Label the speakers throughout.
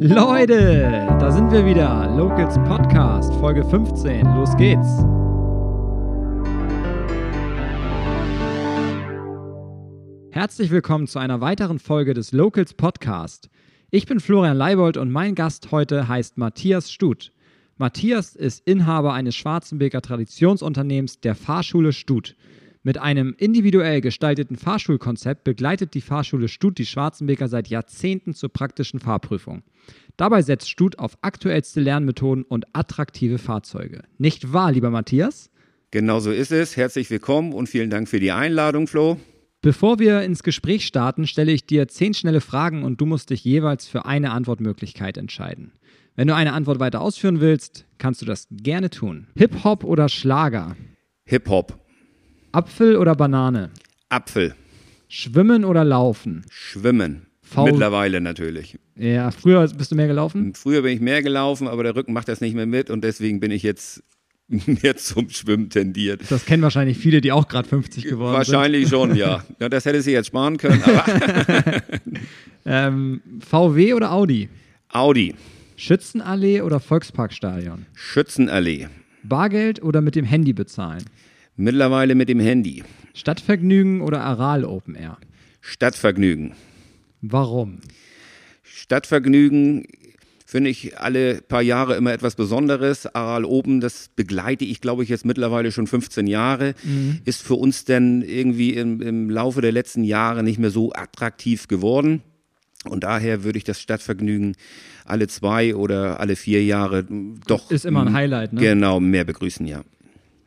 Speaker 1: Leute, da sind wir wieder. Locals Podcast, Folge 15. Los geht's. Herzlich willkommen zu einer weiteren Folge des Locals Podcast. Ich bin Florian Leibold und mein Gast heute heißt Matthias Stut. Matthias ist Inhaber eines Schwarzenbeker Traditionsunternehmens der Fahrschule Stut. Mit einem individuell gestalteten Fahrschulkonzept begleitet die Fahrschule Stut die Schwarzenbeker seit Jahrzehnten zur praktischen Fahrprüfung. Dabei setzt Stut auf aktuellste Lernmethoden und attraktive Fahrzeuge. Nicht wahr, lieber Matthias?
Speaker 2: Genau so ist es. Herzlich willkommen und vielen Dank für die Einladung, Flo.
Speaker 1: Bevor wir ins Gespräch starten, stelle ich dir zehn schnelle Fragen und du musst dich jeweils für eine Antwortmöglichkeit entscheiden. Wenn du eine Antwort weiter ausführen willst, kannst du das gerne tun. Hip-Hop oder Schlager?
Speaker 2: Hip-Hop.
Speaker 1: Apfel oder Banane?
Speaker 2: Apfel.
Speaker 1: Schwimmen oder Laufen?
Speaker 2: Schwimmen.
Speaker 1: V-
Speaker 2: Mittlerweile natürlich.
Speaker 1: Ja, früher bist du mehr gelaufen?
Speaker 2: Früher bin ich mehr gelaufen, aber der Rücken macht das nicht mehr mit und deswegen bin ich jetzt mehr zum Schwimmen tendiert.
Speaker 1: Das kennen wahrscheinlich viele, die auch gerade 50 geworden
Speaker 2: Wahrscheinlich schon, ja. ja. Das hätte sie jetzt sparen können, aber
Speaker 1: sind. Ähm, VW oder Audi?
Speaker 2: Audi.
Speaker 1: Schützenallee oder Volksparkstadion?
Speaker 2: Schützenallee.
Speaker 1: Bargeld oder mit dem Handy bezahlen?
Speaker 2: Mittlerweile mit dem Handy.
Speaker 1: Stadtvergnügen oder Aral Open Air?
Speaker 2: Stadtvergnügen.
Speaker 1: Warum?
Speaker 2: Stadtvergnügen finde ich alle paar Jahre immer etwas Besonderes. Aral Oben, das begleite ich, glaube ich, jetzt mittlerweile schon 15 Jahre. Ist für uns denn irgendwie im, im Laufe der letzten Jahre nicht mehr so attraktiv geworden. Und daher würde ich das Stadtvergnügen alle zwei oder alle vier Jahre doch
Speaker 1: Ist immer ein Highlight, ne?
Speaker 2: genau mehr begrüßen, ja.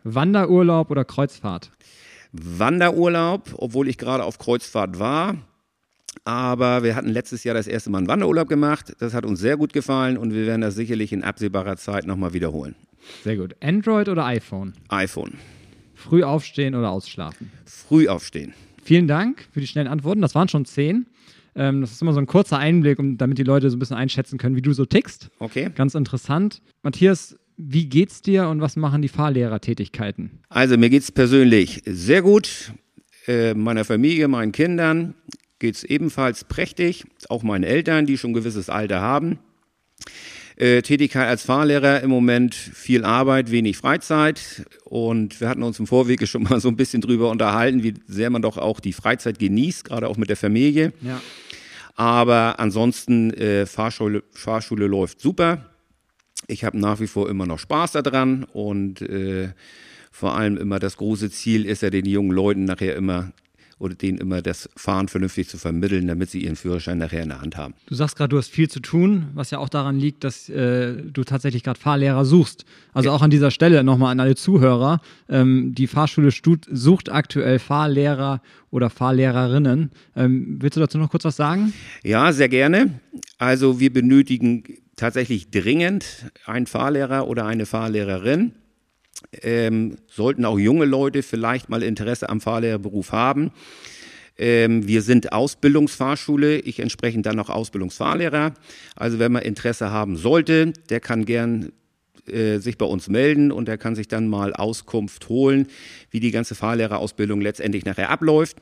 Speaker 1: Wanderurlaub oder Kreuzfahrt?
Speaker 2: Wanderurlaub, obwohl ich gerade auf Kreuzfahrt war. Aber wir hatten letztes Jahr das erste Mal einen Wanderurlaub gemacht. Das hat uns sehr gut gefallen und wir werden das sicherlich in absehbarer Zeit nochmal wiederholen.
Speaker 1: Sehr gut. Android oder iPhone?
Speaker 2: iPhone.
Speaker 1: Früh aufstehen oder ausschlafen?
Speaker 2: Früh aufstehen.
Speaker 1: Vielen Dank für die schnellen Antworten. Das waren schon zehn. Ähm, das ist immer so ein kurzer Einblick, um, damit die Leute so ein bisschen einschätzen können, wie du so tickst.
Speaker 2: Okay.
Speaker 1: Ganz interessant. Matthias, wie geht's dir und was machen die Fahrlehrertätigkeiten?
Speaker 2: Also mir geht's persönlich sehr gut. Äh, meiner Familie, meinen Kindern geht's ebenfalls prächtig. Auch meinen Eltern, die schon ein gewisses Alter haben. Äh, Tätigkeit als Fahrlehrer im Moment viel Arbeit, wenig Freizeit. Und wir hatten uns im Vorwege schon mal so ein bisschen drüber unterhalten, wie sehr man doch auch die Freizeit genießt, gerade auch mit der Familie.
Speaker 1: Ja.
Speaker 2: Aber ansonsten, äh, Fahrschule, Fahrschule läuft super. Ich habe nach wie vor immer noch Spaß daran und äh, vor allem immer das große Ziel ist ja, den jungen Leuten nachher immer oder denen immer das Fahren vernünftig zu vermitteln, damit sie ihren Führerschein nachher in der Hand haben.
Speaker 1: Du sagst gerade, du hast viel zu tun, was ja auch daran liegt, dass äh, du tatsächlich gerade Fahrlehrer suchst. Also auch an dieser Stelle nochmal an alle Zuhörer. Ähm, die Fahrschule Stut sucht aktuell Fahrlehrer oder Fahrlehrerinnen. Ähm, willst du dazu noch kurz was sagen?
Speaker 2: Ja, sehr gerne. Also wir benötigen tatsächlich dringend einen Fahrlehrer oder eine Fahrlehrerin. Ähm, sollten auch junge Leute vielleicht mal Interesse am Fahrlehrerberuf haben. Ähm, wir sind Ausbildungsfahrschule, ich entsprechend dann noch Ausbildungsfahrlehrer. Also wenn man Interesse haben sollte, der kann gern äh, sich bei uns melden und der kann sich dann mal Auskunft holen, wie die ganze Fahrlehrerausbildung letztendlich nachher abläuft.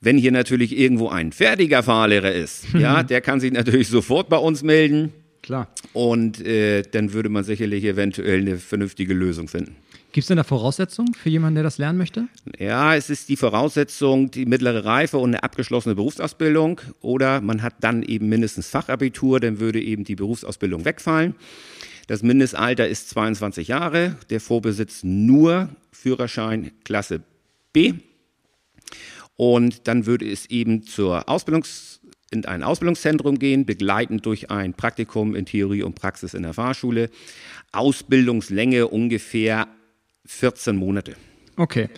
Speaker 2: Wenn hier natürlich irgendwo ein fertiger Fahrlehrer ist, ja, der kann sich natürlich sofort bei uns melden
Speaker 1: Klar.
Speaker 2: und äh, dann würde man sicherlich eventuell eine vernünftige Lösung finden.
Speaker 1: Gibt es denn da Voraussetzungen für jemanden, der das lernen möchte?
Speaker 2: Ja, es ist die Voraussetzung, die mittlere Reife und eine abgeschlossene Berufsausbildung. Oder man hat dann eben mindestens Fachabitur, dann würde eben die Berufsausbildung wegfallen. Das Mindestalter ist 22 Jahre, der Vorbesitz nur Führerschein Klasse B. Und dann würde es eben zur Ausbildungs in ein Ausbildungszentrum gehen, begleitend durch ein Praktikum in Theorie und Praxis in der Fahrschule. Ausbildungslänge ungefähr 14 Monate.
Speaker 1: Okay.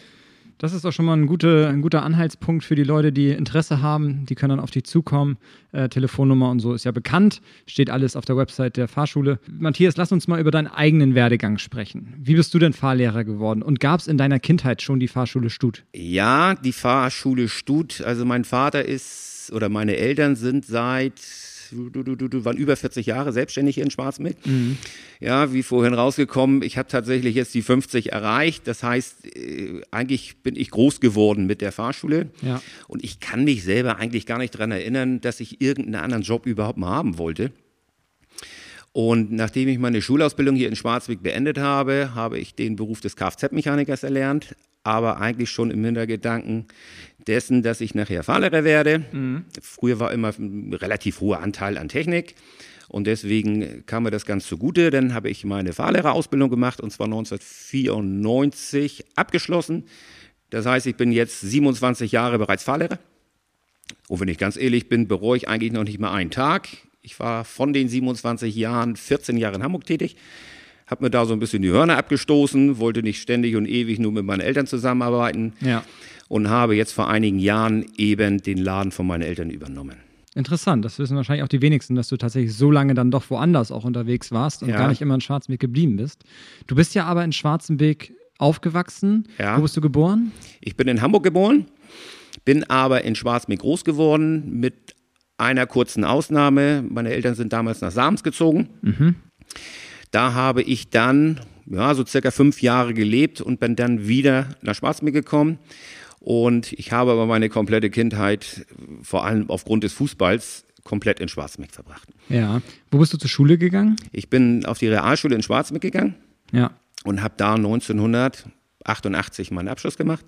Speaker 1: Das ist doch schon mal ein, gute, ein guter Anhaltspunkt für die Leute, die Interesse haben. Die können dann auf dich zukommen. Äh, Telefonnummer und so ist ja bekannt. Steht alles auf der Website der Fahrschule. Matthias, lass uns mal über deinen eigenen Werdegang sprechen. Wie bist du denn Fahrlehrer geworden? Und gab es in deiner Kindheit schon die Fahrschule Stut?
Speaker 2: Ja, die Fahrschule Stut. Also mein Vater ist oder meine Eltern sind seit du, du, du, du, waren über 40 Jahre selbstständig hier in Schwarzmeck. Ja, wie vorhin rausgekommen, ich habe tatsächlich jetzt die 50 erreicht. Das heißt, äh, eigentlich bin ich groß geworden mit der Fahrschule.
Speaker 1: Ja.
Speaker 2: Und ich kann mich selber eigentlich gar nicht daran erinnern, dass ich irgendeinen anderen Job überhaupt mal haben wollte. Und nachdem ich meine Schulausbildung hier in Schwarzweg beendet habe, habe ich den Beruf des Kfz-Mechanikers erlernt, aber eigentlich schon im Hintergedanken dessen, dass ich nachher Fahrlehrer werde. Mhm. Früher war immer ein relativ hoher Anteil an Technik. Und deswegen kam mir das ganz zugute. Dann habe ich meine Fahrlehrerausbildung gemacht und zwar 1994 abgeschlossen. Das heißt, ich bin jetzt 27 Jahre bereits Fahrlehrer. Und wenn ich ganz ehrlich bin, bereue ich eigentlich noch nicht mal einen Tag. Ich war von den 27 Jahren 14 Jahre in Hamburg tätig, habe mir da so ein bisschen die Hörner abgestoßen, wollte nicht ständig und ewig nur mit meinen Eltern zusammenarbeiten ja. und habe jetzt vor einigen Jahren eben den Laden von meinen Eltern übernommen.
Speaker 1: Interessant, das wissen wahrscheinlich auch die wenigsten, dass du tatsächlich so lange dann doch woanders auch unterwegs warst und ja. gar nicht immer in Schwarzenberg geblieben bist. Du bist ja aber in Schwarzenberg aufgewachsen. Ja. Wo bist du geboren?
Speaker 2: Ich bin in Hamburg geboren, bin aber in Schwarzmeer groß geworden mit einer kurzen Ausnahme. Meine Eltern sind damals nach Sams gezogen. Mhm. Da habe ich dann ja, so circa fünf Jahre gelebt und bin dann wieder nach Schwarzmeer gekommen. Und ich habe aber meine komplette Kindheit, vor allem aufgrund des Fußballs, komplett in Schwarzmeer verbracht.
Speaker 1: Ja. Wo bist du zur Schule gegangen?
Speaker 2: Ich bin auf die Realschule in Schwarzmeer gegangen. Ja. Und habe da 1988 meinen Abschluss gemacht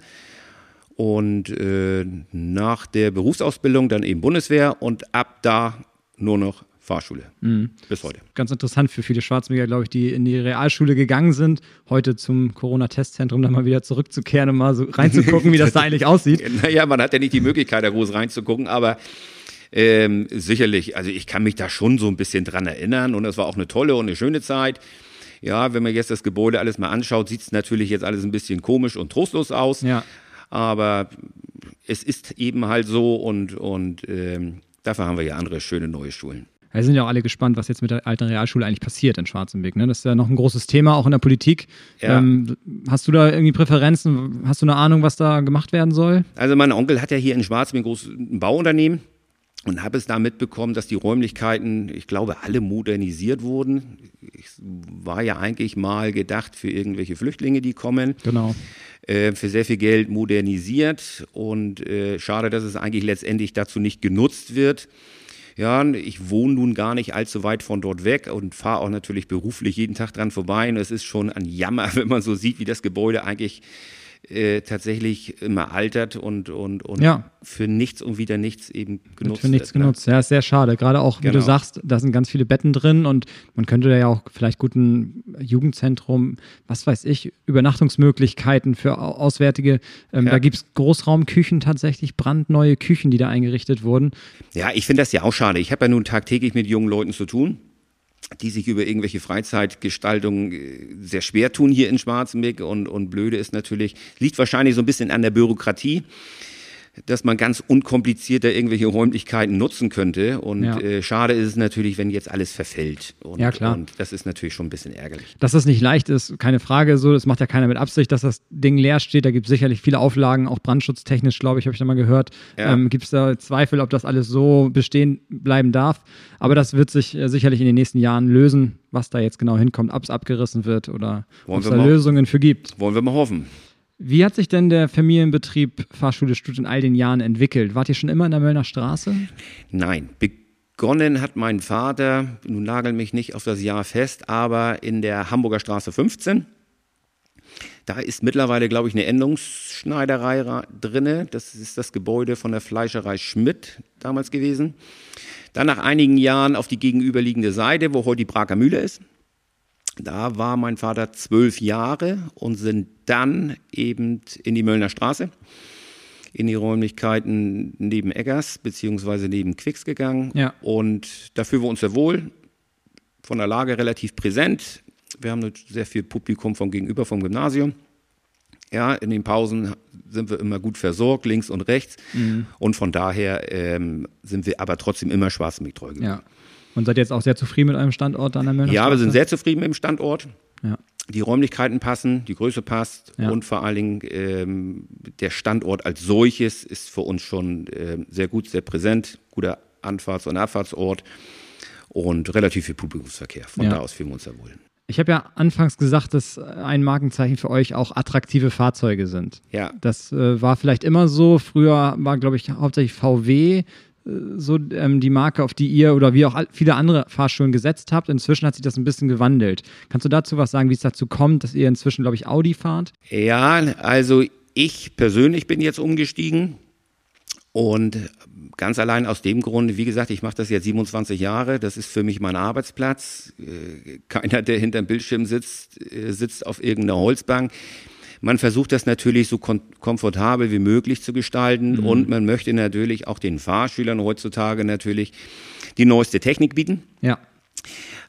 Speaker 2: und äh, nach der Berufsausbildung dann eben Bundeswehr und ab da nur noch Fahrschule mhm. bis heute.
Speaker 1: Ganz interessant für viele Schwarzmeer, glaube ich, die in die Realschule gegangen sind, heute zum Corona-Testzentrum dann mal wieder zurückzukehren und mal so reinzugucken, wie das da eigentlich aussieht.
Speaker 2: Naja, man hat ja nicht die Möglichkeit, da groß reinzugucken, aber ähm, sicherlich, also ich kann mich da schon so ein bisschen dran erinnern und es war auch eine tolle und eine schöne Zeit. Ja, wenn man jetzt das Gebäude alles mal anschaut, sieht es natürlich jetzt alles ein bisschen komisch und trostlos aus. Ja. Aber es ist eben halt so und, und ähm, dafür haben wir ja andere schöne neue Schulen.
Speaker 1: Wir sind ja auch alle gespannt, was jetzt mit der alten Realschule eigentlich passiert in Schwarzenberg. Ne? Das ist ja noch ein großes Thema, auch in der Politik. Ja. Ähm, hast du da irgendwie Präferenzen? Hast du eine Ahnung, was da gemacht werden soll?
Speaker 2: Also mein Onkel hat ja hier in Schwarzenberg ein großes Bauunternehmen und habe es da mitbekommen, dass die Räumlichkeiten, ich glaube, alle modernisiert wurden. Es war ja eigentlich mal gedacht für irgendwelche Flüchtlinge, die kommen. Genau. Äh, für sehr viel Geld modernisiert und äh, schade, dass es eigentlich letztendlich dazu nicht genutzt wird. Ja, ich wohne nun gar nicht allzu weit von dort weg und fahre auch natürlich beruflich jeden Tag dran vorbei. Und es ist schon ein Jammer, wenn man so sieht, wie das Gebäude eigentlich äh, tatsächlich immer altert und, und, und ja. für nichts und wieder nichts eben genutzt
Speaker 1: wird. Für nichts wird, ne? genutzt, ja, ist sehr schade. Gerade auch, wie genau. du sagst, da sind ganz viele Betten drin und man könnte da ja auch vielleicht gut ein Jugendzentrum, was weiß ich, Übernachtungsmöglichkeiten für Auswärtige. Ähm, ja. Da gibt es Großraumküchen tatsächlich, brandneue Küchen, die da eingerichtet wurden.
Speaker 2: Ja, ich finde das ja auch schade. Ich habe ja nun tagtäglich mit jungen Leuten zu tun die sich über irgendwelche Freizeitgestaltungen äh, sehr schwer tun hier in Schwarzenberg. Und, und blöde ist natürlich, liegt wahrscheinlich so ein bisschen an der Bürokratie dass man ganz unkompliziert da irgendwelche Räumlichkeiten nutzen könnte. Und ja. äh, schade ist es natürlich, wenn jetzt alles verfällt. Und,
Speaker 1: ja, klar.
Speaker 2: Und das ist natürlich schon ein bisschen ärgerlich.
Speaker 1: Dass das nicht leicht ist, keine Frage. So, das macht ja keiner mit Absicht, dass das Ding leer steht. Da gibt es sicherlich viele Auflagen, auch brandschutztechnisch, glaube ich, habe ich da mal gehört. Ja. Ähm, gibt es da Zweifel, ob das alles so bestehen bleiben darf. Aber das wird sich äh, sicherlich in den nächsten Jahren lösen, was da jetzt genau hinkommt, ob es abgerissen wird oder ob es da Lösungen für gibt.
Speaker 2: Wollen wir mal hoffen.
Speaker 1: Wie hat sich denn der Familienbetrieb Fahrschule Stutt in all den Jahren entwickelt? Wart ihr schon immer in der Möllner Straße?
Speaker 2: Nein, begonnen hat mein Vater, nun nagel mich nicht auf das Jahr fest, aber in der Hamburger Straße 15. Da ist mittlerweile, glaube ich, eine Endungsschneiderei drin. Das ist das Gebäude von der Fleischerei Schmidt damals gewesen. Dann nach einigen Jahren auf die gegenüberliegende Seite, wo heute die Braker Mühle ist. Da war mein Vater zwölf Jahre und sind dann eben in die Möllner Straße, in die Räumlichkeiten neben Eggers beziehungsweise neben Quicks gegangen. Ja. Und da fühlen wir uns sehr wohl, von der Lage relativ präsent. Wir haben sehr viel Publikum von gegenüber vom Gymnasium. Ja, in den Pausen sind wir immer gut versorgt, links und rechts. Mhm. Und von daher ähm, sind wir aber trotzdem immer Schwarzenbeck treu
Speaker 1: Ja. Und seid jetzt auch sehr zufrieden mit eurem Standort an der Möllner
Speaker 2: Ja, wir sind sehr zufrieden mit dem Standort. Ja. Die Räumlichkeiten passen, die Größe passt ja. und vor allen Dingen ähm, der Standort als solches ist für uns schon äh, sehr gut, sehr präsent, guter Anfahrts- und Abfahrtsort und relativ viel Publikumsverkehr. Von ja. da aus fühlen wir uns sehr wohl.
Speaker 1: Ich habe ja anfangs gesagt, dass ein Markenzeichen für euch auch attraktive Fahrzeuge sind. Ja. Das äh, war vielleicht immer so. Früher war, glaube ich, hauptsächlich VW so ähm, die Marke, auf die ihr oder wie auch viele andere Fahrschulen gesetzt habt. Inzwischen hat sich das ein bisschen gewandelt. Kannst du dazu was sagen, wie es dazu kommt, dass ihr inzwischen, glaube ich, Audi fahrt?
Speaker 2: Ja, also ich persönlich bin jetzt umgestiegen und ganz allein aus dem Grund, wie gesagt, ich mache das jetzt 27 Jahre, das ist für mich mein Arbeitsplatz. Äh, keiner, der hinterm Bildschirm sitzt, äh, sitzt auf irgendeiner Holzbank. Man versucht das natürlich so kom komfortabel wie möglich zu gestalten mhm. und man möchte natürlich auch den Fahrschülern heutzutage natürlich die neueste Technik bieten.
Speaker 1: Ja.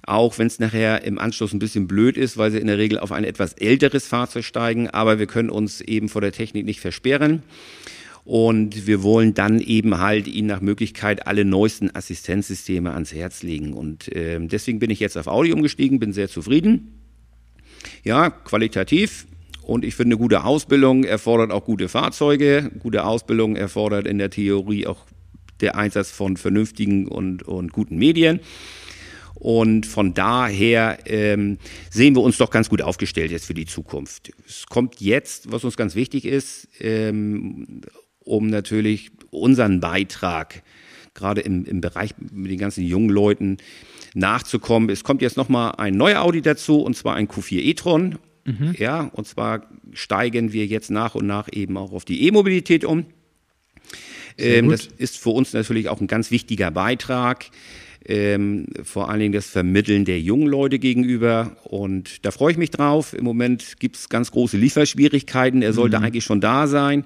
Speaker 2: Auch wenn es nachher im Anschluss ein bisschen blöd ist, weil sie in der Regel auf ein etwas älteres Fahrzeug steigen, aber wir können uns eben vor der Technik nicht versperren. Und wir wollen dann eben halt ihnen nach Möglichkeit alle neuesten Assistenzsysteme ans Herz legen. Und äh, deswegen bin ich jetzt auf Audi umgestiegen, bin sehr zufrieden. Ja, qualitativ. Und ich finde, gute Ausbildung erfordert auch gute Fahrzeuge. Gute Ausbildung erfordert in der Theorie auch der Einsatz von vernünftigen und, und guten Medien. Und von daher ähm, sehen wir uns doch ganz gut aufgestellt jetzt für die Zukunft. Es kommt jetzt, was uns ganz wichtig ist, ähm, um natürlich unseren Beitrag gerade im, im Bereich mit den ganzen jungen Leuten nachzukommen. Es kommt jetzt nochmal ein neuer Audi dazu, und zwar ein Q4 e-tron. Mhm. Ja, und zwar steigen wir jetzt nach und nach eben auch auf die E-Mobilität um. Ähm, das ist für uns natürlich auch ein ganz wichtiger Beitrag. Ähm, vor allen Dingen das Vermitteln der jungen Leute gegenüber. Und da freue ich mich drauf. Im Moment gibt es ganz große Lieferschwierigkeiten. Er sollte mhm. eigentlich schon da sein.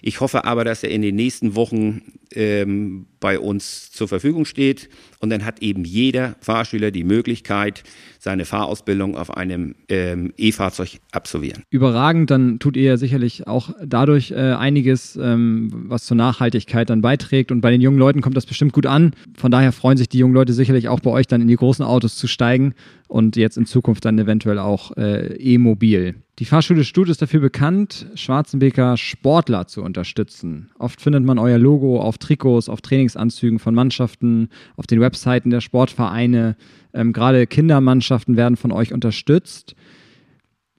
Speaker 2: Ich hoffe aber, dass er in den nächsten Wochen ähm, bei uns zur Verfügung steht. Und dann hat eben jeder Fahrschüler die Möglichkeit, seine Fahrausbildung auf einem ähm, E-Fahrzeug absolvieren.
Speaker 1: Überragend, dann tut ihr ja sicherlich auch dadurch äh, einiges, ähm, was zur Nachhaltigkeit dann beiträgt. Und bei den jungen Leuten kommt das bestimmt gut an. Von daher freuen sich die jungen Leute sicherlich auch bei euch dann in die großen Autos zu steigen und jetzt in Zukunft dann eventuell auch äh, E-Mobil. Die Fahrschule Stut ist dafür bekannt, Schwarzenbeker Sportler zu unterstützen. Oft findet man euer Logo auf Trikots, auf Trainingsanzügen von Mannschaften, auf den Webseiten der Sportvereine. Ähm, Gerade Kindermannschaften werden von euch unterstützt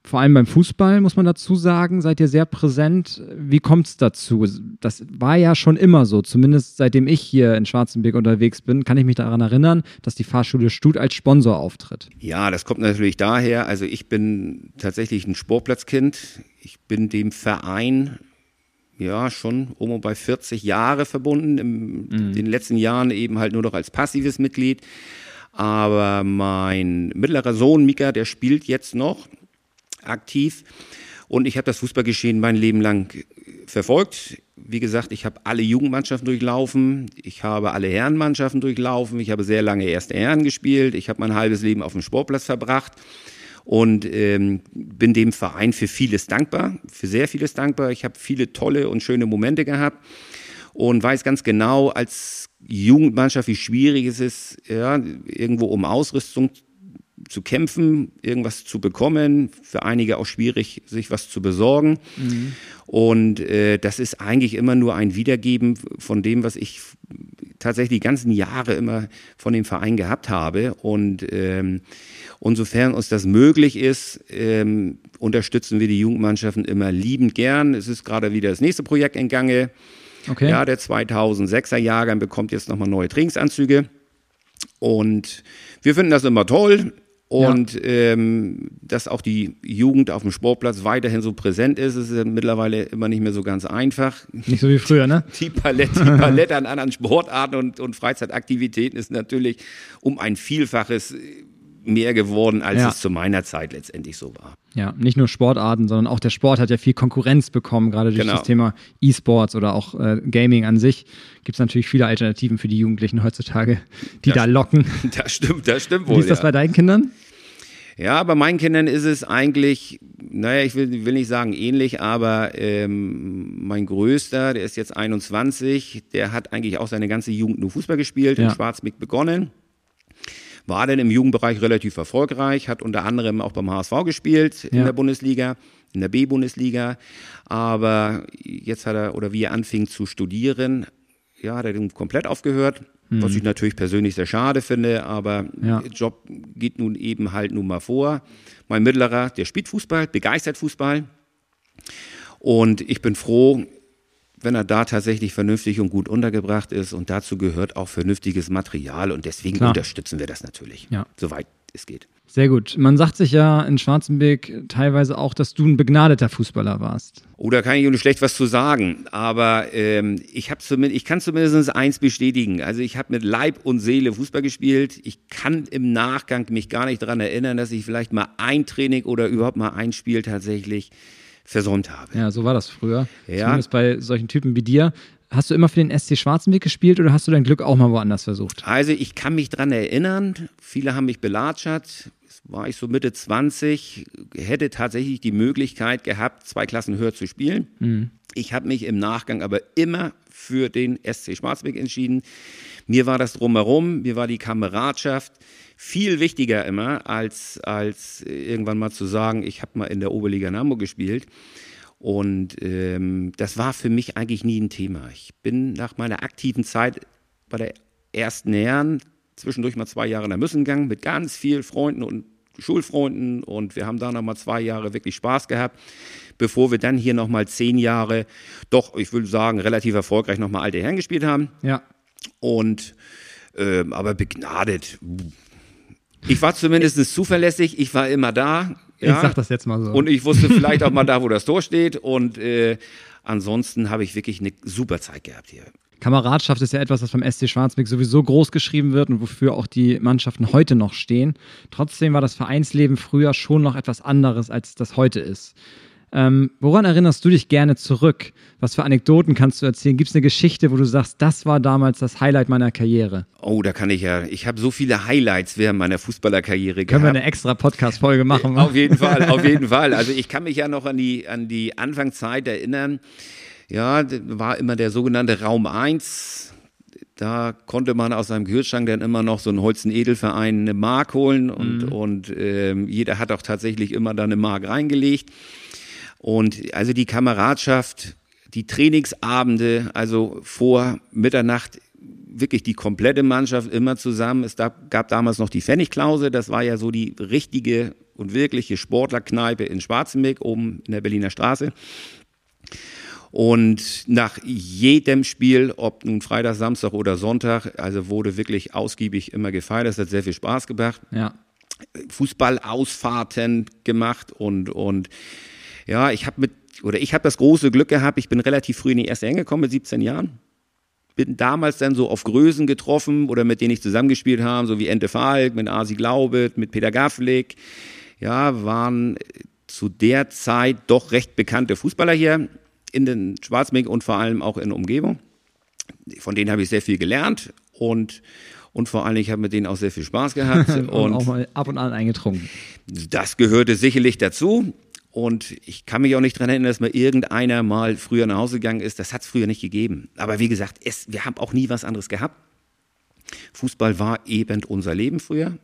Speaker 1: vor allem beim Fußball, muss man dazu sagen, seid ihr sehr präsent. Wie kommt es dazu? Das war ja schon immer so. Zumindest seitdem ich hier in Schwarzenberg unterwegs bin, kann ich mich daran erinnern, dass die Fahrschule Stut als Sponsor auftritt.
Speaker 2: Ja, das kommt natürlich daher. Also ich bin tatsächlich ein Sportplatzkind. Ich bin dem Verein ja schon um bei 40 Jahre verbunden. In mhm. den letzten Jahren eben halt nur noch als passives Mitglied. Aber mein mittlerer Sohn Mika, der spielt jetzt noch aktiv. Und ich habe das Fußballgeschehen mein Leben lang verfolgt. Wie gesagt, ich habe alle Jugendmannschaften durchlaufen, ich habe alle Herrenmannschaften durchlaufen, ich habe sehr lange erste Herren gespielt, ich habe mein halbes Leben auf dem Sportplatz verbracht und ähm, bin dem Verein für vieles dankbar, für sehr vieles dankbar. Ich habe viele tolle und schöne Momente gehabt und weiß ganz genau als Jugendmannschaft, wie schwierig es ist, ja, irgendwo um Ausrüstung zu kämpfen, irgendwas zu bekommen, für einige auch schwierig, sich was zu besorgen. Mhm. Und äh, das ist eigentlich immer nur ein Wiedergeben von dem, was ich tatsächlich die ganzen Jahre immer von dem Verein gehabt habe. Und ähm, insofern uns das möglich ist, ähm, unterstützen wir die Jugendmannschaften immer liebend gern. Es ist gerade wieder das nächste Projekt in Gange. Okay. Ja, der 2006er Jahrgang bekommt jetzt nochmal neue Trainingsanzüge. Und wir finden das immer toll. Und ja. ähm, dass auch die Jugend auf dem Sportplatz weiterhin so präsent ist, ist ja mittlerweile immer nicht mehr so ganz einfach.
Speaker 1: Nicht so wie früher, ne?
Speaker 2: Die Palette, die Palette an anderen Sportarten und, und Freizeitaktivitäten ist natürlich um ein Vielfaches mehr geworden, als ja. es zu meiner Zeit letztendlich so war.
Speaker 1: Ja, nicht nur Sportarten, sondern auch der Sport hat ja viel Konkurrenz bekommen, gerade durch genau. das Thema E-Sports oder auch äh, Gaming an sich. Gibt es natürlich viele Alternativen für die Jugendlichen heutzutage, die das, da locken.
Speaker 2: Das stimmt, das stimmt wohl.
Speaker 1: Wie ist das ja. bei deinen Kindern?
Speaker 2: Ja, bei meinen Kindern ist es eigentlich, naja, ich will, will nicht sagen ähnlich, aber ähm, mein Größter, der ist jetzt 21, der hat eigentlich auch seine ganze Jugend nur Fußball gespielt, ja. in Schwarzmick begonnen war dann im Jugendbereich relativ erfolgreich, hat unter anderem auch beim HSV gespielt in ja. der Bundesliga, in der B-Bundesliga. Aber jetzt hat er, oder wie er anfing zu studieren, ja, hat er komplett aufgehört. Mhm. Was ich natürlich persönlich sehr schade finde, aber ja. der Job geht nun eben halt nun mal vor. Mein Mittlerer, der spielt Fußball, begeistert Fußball. Und ich bin froh, wenn er da tatsächlich vernünftig und gut untergebracht ist. Und dazu gehört auch vernünftiges Material. Und deswegen Klar. unterstützen wir das natürlich, ja. soweit es geht.
Speaker 1: Sehr gut. Man sagt sich ja in Schwarzenberg teilweise auch, dass du ein begnadeter Fußballer warst.
Speaker 2: Oh, da kann ich nicht schlecht was zu sagen. Aber ähm, ich, zumindest, ich kann zumindest eins bestätigen. Also ich habe mit Leib und Seele Fußball gespielt. Ich kann im Nachgang mich gar nicht daran erinnern, dass ich vielleicht mal ein Training oder überhaupt mal ein Spiel tatsächlich versäumt habe.
Speaker 1: Ja, so war das früher. Ja. Zumindest bei solchen Typen wie dir. Hast du immer für den SC Schwarzenberg gespielt oder hast du dein Glück auch mal woanders versucht?
Speaker 2: Also ich kann mich daran erinnern, viele haben mich belatschert, war ich so Mitte 20, hätte tatsächlich die Möglichkeit gehabt, zwei Klassen höher zu spielen. Mhm. Ich habe mich im Nachgang aber immer für den SC Schwarzweg entschieden. Mir war das drumherum, mir war die Kameradschaft viel wichtiger immer, als, als irgendwann mal zu sagen, ich habe mal in der Oberliga in Hamburg gespielt. Und ähm, das war für mich eigentlich nie ein Thema. Ich bin nach meiner aktiven Zeit bei der ersten Herren zwischendurch mal zwei Jahre nach Müssen gegangen mit ganz vielen Freunden und Schulfreunden und wir haben da noch mal zwei Jahre wirklich Spaß gehabt, bevor wir dann hier noch mal zehn Jahre, doch ich würde sagen relativ erfolgreich noch mal alte Herren gespielt haben.
Speaker 1: Ja.
Speaker 2: Und äh, aber begnadet. Ich war zumindest zuverlässig, ich war immer da,
Speaker 1: ja? Ich sag das jetzt mal so.
Speaker 2: Und ich wusste vielleicht auch mal da, wo das Tor steht. Und äh, ansonsten habe ich wirklich eine super Zeit gehabt hier.
Speaker 1: Kameradschaft ist ja etwas, was beim SC Schwarzweg sowieso groß geschrieben wird und wofür auch die Mannschaften heute noch stehen. Trotzdem war das Vereinsleben früher schon noch etwas anderes, als das heute ist. Ähm, woran erinnerst du dich gerne zurück? Was für Anekdoten kannst du erzählen? Gibt es eine Geschichte, wo du sagst, das war damals das Highlight meiner Karriere?
Speaker 2: Oh, da kann ich ja. Ich habe so viele Highlights während meiner Fußballerkarriere
Speaker 1: gehabt. Können wir eine extra Podcast-Folge machen?
Speaker 2: Auf jeden Fall, auf jeden Fall. Also ich kann mich ja noch an die, an die Anfangszeit erinnern. Ja, war immer der sogenannte Raum 1. Da konnte man aus seinem Kühlschrank dann immer noch so einen Holzen-Edelverein eine Mark holen und, mhm. und äh, jeder hat auch tatsächlich immer da eine Mark reingelegt. Und also die Kameradschaft, die Trainingsabende, also vor Mitternacht wirklich die komplette Mannschaft immer zusammen. Es gab damals noch die Pfennigklause, das war ja so die richtige und wirkliche Sportlerkneipe in Schwarzenberg, oben in der Berliner Straße. Und nach jedem Spiel, ob nun Freitag, Samstag oder Sonntag, also wurde wirklich ausgiebig immer gefeiert. Das hat sehr viel Spaß gebracht.
Speaker 1: Ja.
Speaker 2: Fußballausfahrten gemacht und, und ja, ich habe mit, oder ich habe das große Glück gehabt, ich bin relativ früh in die erste Enge gekommen mit 17 Jahren. Bin damals dann so auf Größen getroffen oder mit denen ich zusammengespielt habe, so wie Ente Falk, mit Asi Glaubet, mit Peter Gafflik. Ja, waren zu der Zeit doch recht bekannte Fußballer hier in den Schwarzmeck und vor allem auch in der Umgebung. Von denen habe ich sehr viel gelernt und und vor allem, ich habe mit denen auch sehr viel Spaß gehabt.
Speaker 1: und, und, auch mal ab und an eingetrunken.
Speaker 2: Das gehörte sicherlich dazu. Und ich kann mich auch nicht daran erinnern, dass mal irgendeiner mal früher nach Hause gegangen ist. Das hat es früher nicht gegeben. Aber wie gesagt, es, wir haben auch nie was anderes gehabt. Fußball war eben unser Leben früher.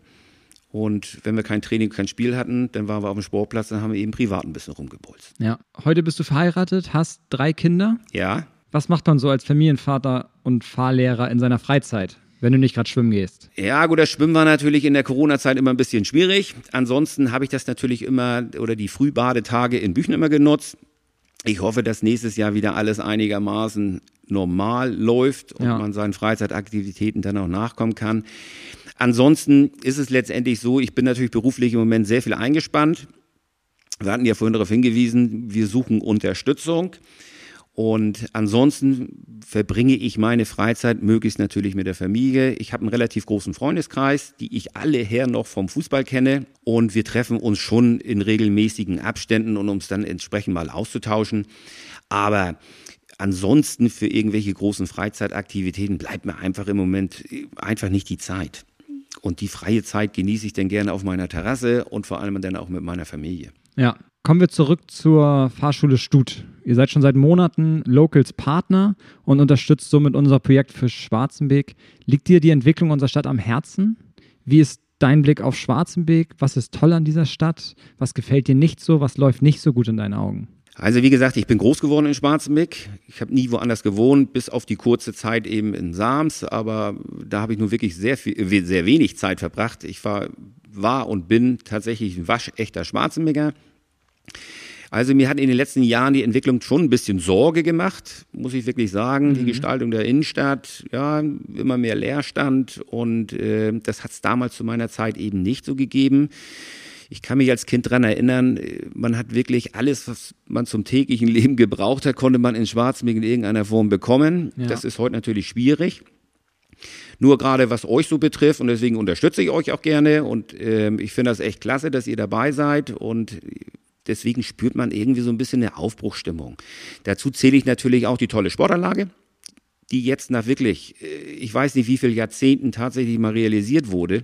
Speaker 2: Und wenn wir kein Training, kein Spiel hatten, dann waren wir auf dem Sportplatz, dann haben wir eben privat ein bisschen rumgebolzt.
Speaker 1: Ja, heute bist du verheiratet, hast drei Kinder.
Speaker 2: Ja.
Speaker 1: Was macht man so als Familienvater und Fahrlehrer in seiner Freizeit? wenn du nicht gerade schwimmen gehst.
Speaker 2: Ja, gut, das Schwimmen war natürlich in der Corona-Zeit immer ein bisschen schwierig. Ansonsten habe ich das natürlich immer oder die Frühbadetage in Büchen immer genutzt. Ich hoffe, dass nächstes Jahr wieder alles einigermaßen normal läuft und ja. man seinen Freizeitaktivitäten dann auch nachkommen kann. Ansonsten ist es letztendlich so, ich bin natürlich beruflich im Moment sehr viel eingespannt. Wir hatten ja vorhin darauf hingewiesen, wir suchen Unterstützung. Und ansonsten verbringe ich meine Freizeit möglichst natürlich mit der Familie. Ich habe einen relativ großen Freundeskreis, die ich alle her noch vom Fußball kenne. Und wir treffen uns schon in regelmäßigen Abständen und um es dann entsprechend mal auszutauschen. Aber ansonsten für irgendwelche großen Freizeitaktivitäten bleibt mir einfach im Moment einfach nicht die Zeit. Und die freie Zeit genieße ich dann gerne auf meiner Terrasse und vor allem dann auch mit meiner Familie.
Speaker 1: Ja, Kommen wir zurück zur Fahrschule Stut. Ihr seid schon seit Monaten Locals Partner und unterstützt somit unser Projekt für Schwarzenbeek. Liegt dir die Entwicklung unserer Stadt am Herzen? Wie ist dein Blick auf Schwarzenbeek? Was ist toll an dieser Stadt? Was gefällt dir nicht so? Was läuft nicht so gut in deinen Augen?
Speaker 2: Also wie gesagt, ich bin groß geworden in Schwarzenbeck. Ich habe nie woanders gewohnt, bis auf die kurze Zeit eben in Sams. Aber da habe ich nur wirklich sehr, viel, sehr wenig Zeit verbracht. Ich war, war und bin tatsächlich ein waschechter Schwarzenbecker. Also mir hat in den letzten Jahren die Entwicklung schon ein bisschen Sorge gemacht, muss ich wirklich sagen. Mhm. Die Gestaltung der Innenstadt, ja, immer mehr Leerstand und äh, das hat es damals zu meiner Zeit eben nicht so gegeben. Ich kann mich als Kind daran erinnern, man hat wirklich alles, was man zum täglichen Leben gebraucht hat, konnte man in Schwarzmeer in irgendeiner Form bekommen. Ja. Das ist heute natürlich schwierig. Nur gerade was euch so betrifft und deswegen unterstütze ich euch auch gerne und äh, ich finde das echt klasse, dass ihr dabei seid und deswegen spürt man irgendwie so ein bisschen eine Aufbruchstimmung. Dazu zähle ich natürlich auch die tolle Sportanlage, die jetzt nach wirklich, äh, ich weiß nicht wie viele Jahrzehnten tatsächlich mal realisiert wurde.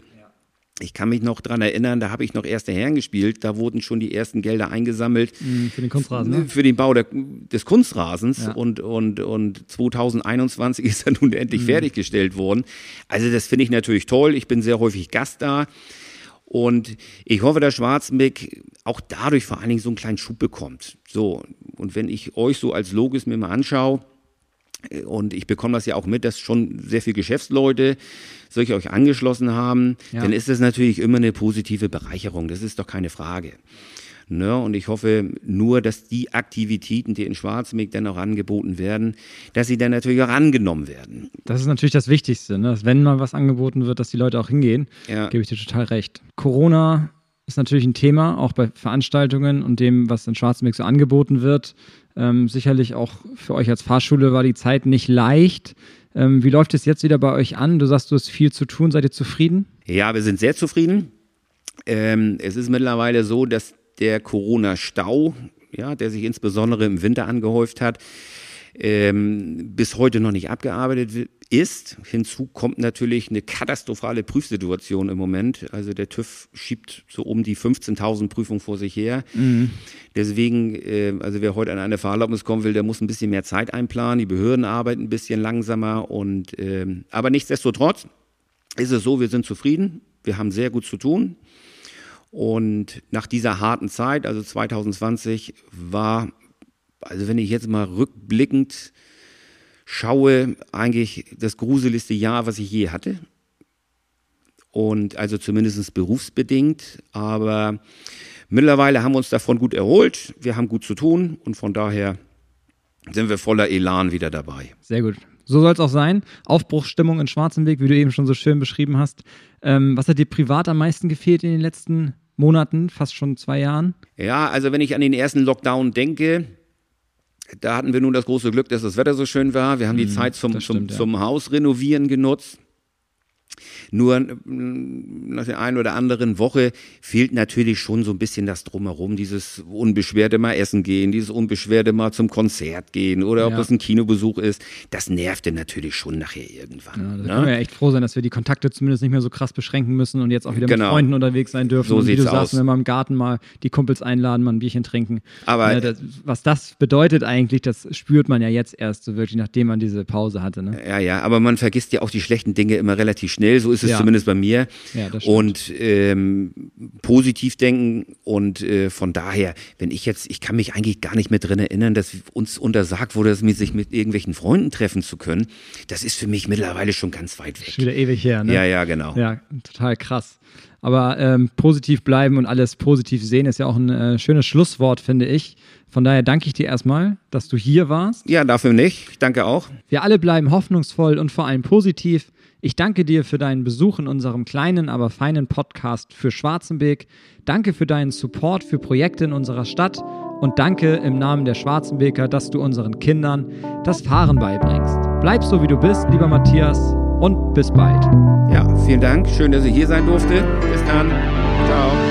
Speaker 2: Ich kann mich noch daran erinnern, da habe ich noch erste Herren gespielt, da wurden schon die ersten Gelder eingesammelt.
Speaker 1: Mhm, für den Kunstrasen, ne?
Speaker 2: Für den Bau der, des Kunstrasens ja. und, und, und 2021 ist er nun endlich mhm. fertiggestellt worden. Also das finde ich natürlich toll. Ich bin sehr häufig Gast da. Und ich hoffe, dass Schwarzenbeck auch dadurch vor allen Dingen so einen kleinen Schub bekommt. So, und wenn ich euch so als Logis mir mal anschaue, und ich bekomme das ja auch mit, dass schon sehr viele Geschäftsleute sich euch angeschlossen haben, ja. dann ist das natürlich immer eine positive Bereicherung. Das ist doch keine Frage. Ne? Und ich hoffe nur, dass die Aktivitäten, die in Schwarzmeck dann auch angeboten werden, dass sie dann natürlich auch angenommen werden.
Speaker 1: Das ist natürlich das Wichtigste, ne? dass wenn mal was angeboten wird, dass die Leute auch hingehen. Ja. Gebe ich dir total recht. Corona ist natürlich ein Thema, auch bei Veranstaltungen und dem, was in Schwarzenberg so angeboten wird. Ähm, sicherlich auch für euch als Fahrschule war die Zeit nicht leicht. Ähm, wie läuft es jetzt wieder bei euch an? Du sagst, du hast viel zu tun. Seid ihr zufrieden?
Speaker 2: Ja, wir sind sehr zufrieden. Ähm, es ist mittlerweile so, dass der Corona-Stau, ja, der sich insbesondere im Winter angehäuft hat, ähm, bis heute noch nicht abgearbeitet ist. Hinzu kommt natürlich eine katastrophale Prüfsituation im Moment. Also der TÜV schiebt so um die 15.000 Prüfungen vor sich her. Mhm. Deswegen, äh, also wer heute an eine Fahrerlaubnis kommen will, der muss ein bisschen mehr Zeit einplanen. Die Behörden arbeiten ein bisschen langsamer. Und, äh, aber nichtsdestotrotz ist es so, wir sind zufrieden. Wir haben sehr gut zu tun. Und nach dieser harten Zeit, also 2020, war, also wenn ich jetzt mal rückblickend schaue, eigentlich das gruseligste Jahr, was ich je hatte. Und also zumindest berufsbedingt. Aber mittlerweile haben wir uns davon gut erholt. Wir haben gut zu tun und von daher sind wir voller Elan wieder dabei.
Speaker 1: Sehr gut. So soll es auch sein. Aufbruchsstimmung in Schwarzenberg, wie du eben schon so schön beschrieben hast. Ähm, was hat dir privat am meisten gefehlt in den letzten Monaten, fast schon zwei Jahren?
Speaker 2: Ja, also wenn ich an den ersten Lockdown denke, da hatten wir nun das große Glück, dass das Wetter so schön war. Wir haben die mhm, Zeit zum, stimmt, zum, ja. Haus renovieren genutzt. Nur nach der einen oder anderen Woche fehlt natürlich schon so ein bisschen das Drumherum, dieses unbeschwerte Mal essen gehen, dieses unbeschwerte Mal zum Konzert gehen oder ob ja. das ein Kinobesuch ist. Das nervte natürlich schon nachher irgendwann.
Speaker 1: Ja, da ne? können wir ja echt froh sein, dass wir die Kontakte zumindest nicht mehr so krass beschränken müssen und jetzt auch wieder genau. mit Freunden unterwegs sein dürfen.
Speaker 2: So
Speaker 1: und
Speaker 2: wie
Speaker 1: du
Speaker 2: sagst,
Speaker 1: wenn wir im Garten mal die Kumpels einladen, mal ein Bierchen trinken.
Speaker 2: Aber
Speaker 1: ja, das, was das bedeutet eigentlich, das spürt man ja jetzt erst so wirklich, nachdem man diese Pause hatte. Ne?
Speaker 2: Ja, ja, aber man vergisst ja auch die schlechten Dinge immer relativ schnell. So ist es ja. zumindest bei mir. Ja, und ähm, positiv denken und äh, von daher, wenn ich jetzt, ich kann mich eigentlich gar nicht mehr drin erinnern, dass uns untersagt wurde, dass wir sich mit irgendwelchen Freunden treffen zu können. Das ist für mich mittlerweile schon ganz weit weg.
Speaker 1: Schon wieder ewig her, ne?
Speaker 2: Ja, ja, genau.
Speaker 1: Ja, total krass. Aber ähm, positiv bleiben und alles positiv sehen ist ja auch ein äh, schönes Schlusswort, finde ich. Von daher danke ich dir erstmal, dass du hier warst.
Speaker 2: Ja, dafür nicht. Ich danke auch.
Speaker 1: Wir alle bleiben hoffnungsvoll und vor allem positiv. Ich danke dir für deinen Besuch in unserem kleinen, aber feinen Podcast für Schwarzenbeek. Danke für deinen Support für Projekte in unserer Stadt und danke im Namen der Schwarzenbeker, dass du unseren Kindern das Fahren beibringst. Bleib so, wie du bist, lieber Matthias, und bis bald.
Speaker 2: Ja, vielen Dank. Schön, dass ich hier sein durfte. Bis dann. Ciao.